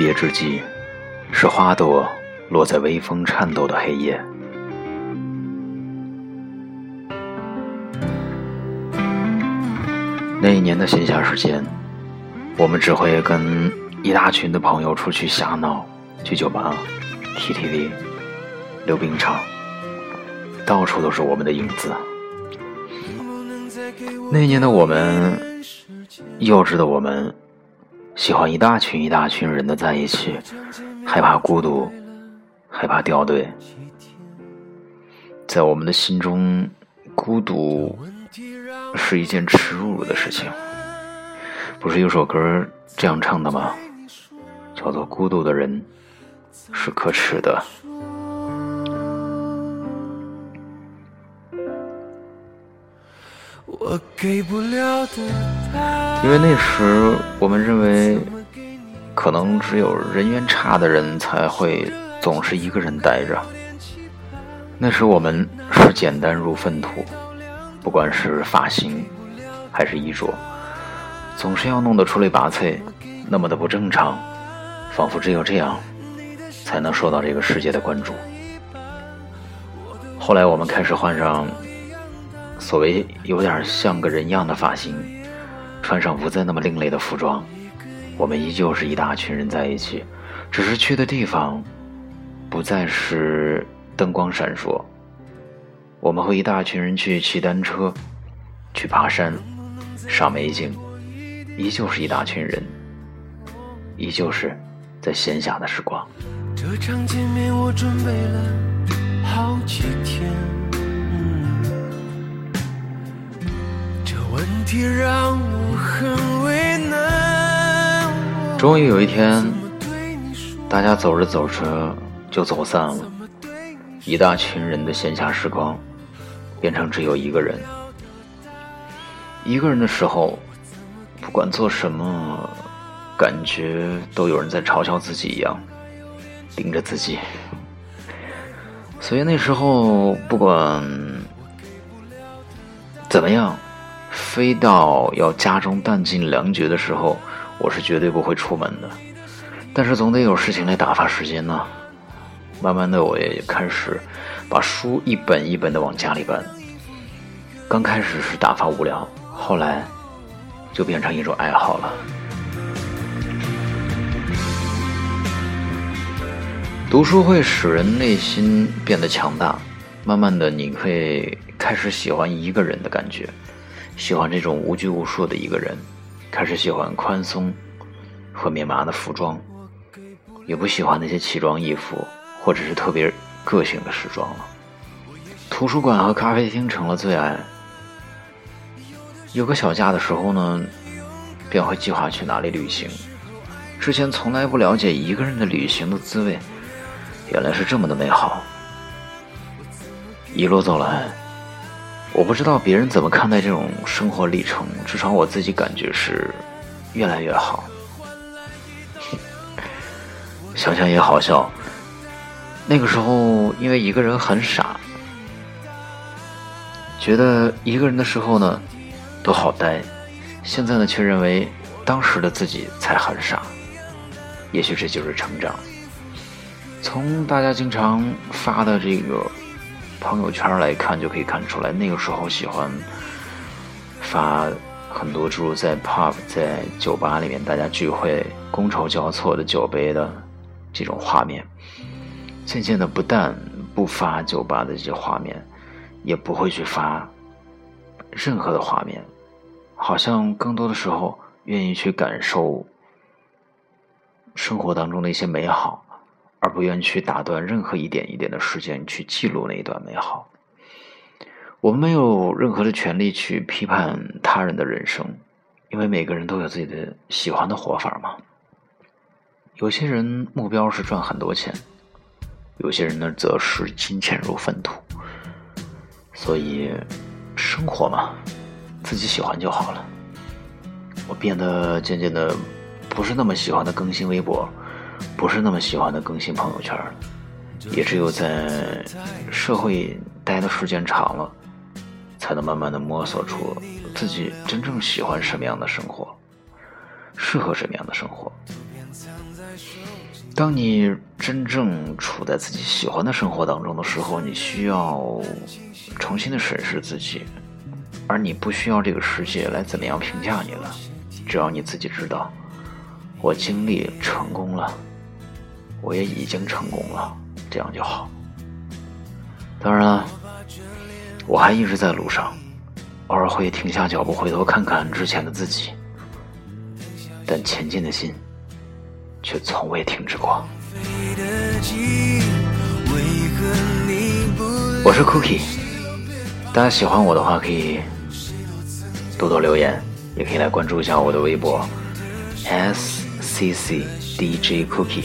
别之际，是花朵落在微风颤抖的黑夜。那一年的闲暇时间，我们只会跟一大群的朋友出去瞎闹，去酒吧、KTV、溜冰场，到处都是我们的影子。那一年的我们，幼稚的我们，喜欢一大群一大群人的在一起，害怕孤独，害怕掉队。在我们的心中，孤独。是一件耻辱的事情，不是有首歌这样唱的吗？叫做“孤独的人是可耻的”。因为那时我们认为，可能只有人缘差的人才会总是一个人待着。那时我们是简单如粪土。不管是发型，还是衣着，总是要弄得出类拔萃，那么的不正常，仿佛只有这样，才能受到这个世界的关注。后来我们开始换上所谓有点像个人样的发型，穿上不再那么另类的服装，我们依旧是一大群人在一起，只是去的地方，不再是灯光闪烁。我们会一大群人去骑单车，去爬山，赏美景，依旧是一大群人，依旧是在闲暇的时光。这场见面我准备了好几天，问题让我很为难。终于有一天，大家走着走着就走散了，一大群人的闲暇时光。变成只有一个人，一个人的时候，不管做什么，感觉都有人在嘲笑自己一样，盯着自己。所以那时候，不管怎么样，非到要家中弹尽粮绝的时候，我是绝对不会出门的。但是总得有事情来打发时间呢。慢慢的，我也开始把书一本一本的往家里搬。刚开始是打发无聊，后来就变成一种爱好了。读书会使人内心变得强大，慢慢的，你会开始喜欢一个人的感觉，喜欢这种无拘无束的一个人，开始喜欢宽松和棉麻的服装，也不喜欢那些奇装异服。或者是特别个性的时装了。图书馆和咖啡厅成了最爱。有个小假的时候呢，便会计划去哪里旅行。之前从来不了解一个人的旅行的滋味，原来是这么的美好。一路走来，我不知道别人怎么看待这种生活历程，至少我自己感觉是越来越好。想想也好笑。那个时候，因为一个人很傻，觉得一个人的时候呢，都好呆。现在呢，却认为当时的自己才很傻。也许这就是成长。从大家经常发的这个朋友圈来看，就可以看出来，那个时候喜欢发很多诸如在 pub、在酒吧里面大家聚会、觥筹交错的酒杯的这种画面。渐渐的，不但不发酒吧的这些画面，也不会去发任何的画面，好像更多的时候愿意去感受生活当中的一些美好，而不愿去打断任何一点一点的时间去记录那一段美好。我们没有任何的权利去批判他人的人生，因为每个人都有自己的喜欢的活法嘛。有些人目标是赚很多钱。有些人呢，则是金钱如粪土，所以生活嘛，自己喜欢就好了。我变得渐渐的不是那么喜欢的更新微博，不是那么喜欢的更新朋友圈。也只有在社会待的时间长了，才能慢慢的摸索出自己真正喜欢什么样的生活，适合什么样的生活。当你真正处在自己喜欢的生活当中的时候，你需要重新的审视自己，而你不需要这个世界来怎么样评价你了。只要你自己知道，我经历成功了，我也已经成功了，这样就好。当然了，我还一直在路上，偶尔会停下脚步，回头看看之前的自己，但前进的心。却从未停止过。我是 Cookie，大家喜欢我的话可以多多留言，也可以来关注一下我的微博 S C C D J Cookie，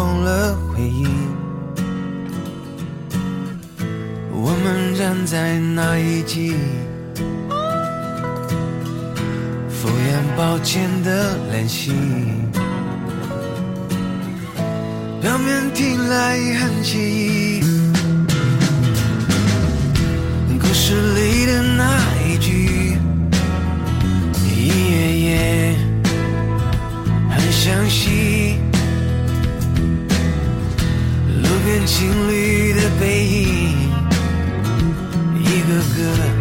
封了回忆，我们站在那一季，敷衍抱歉的联系，表面听来很惬意，情侣的背影，一个个。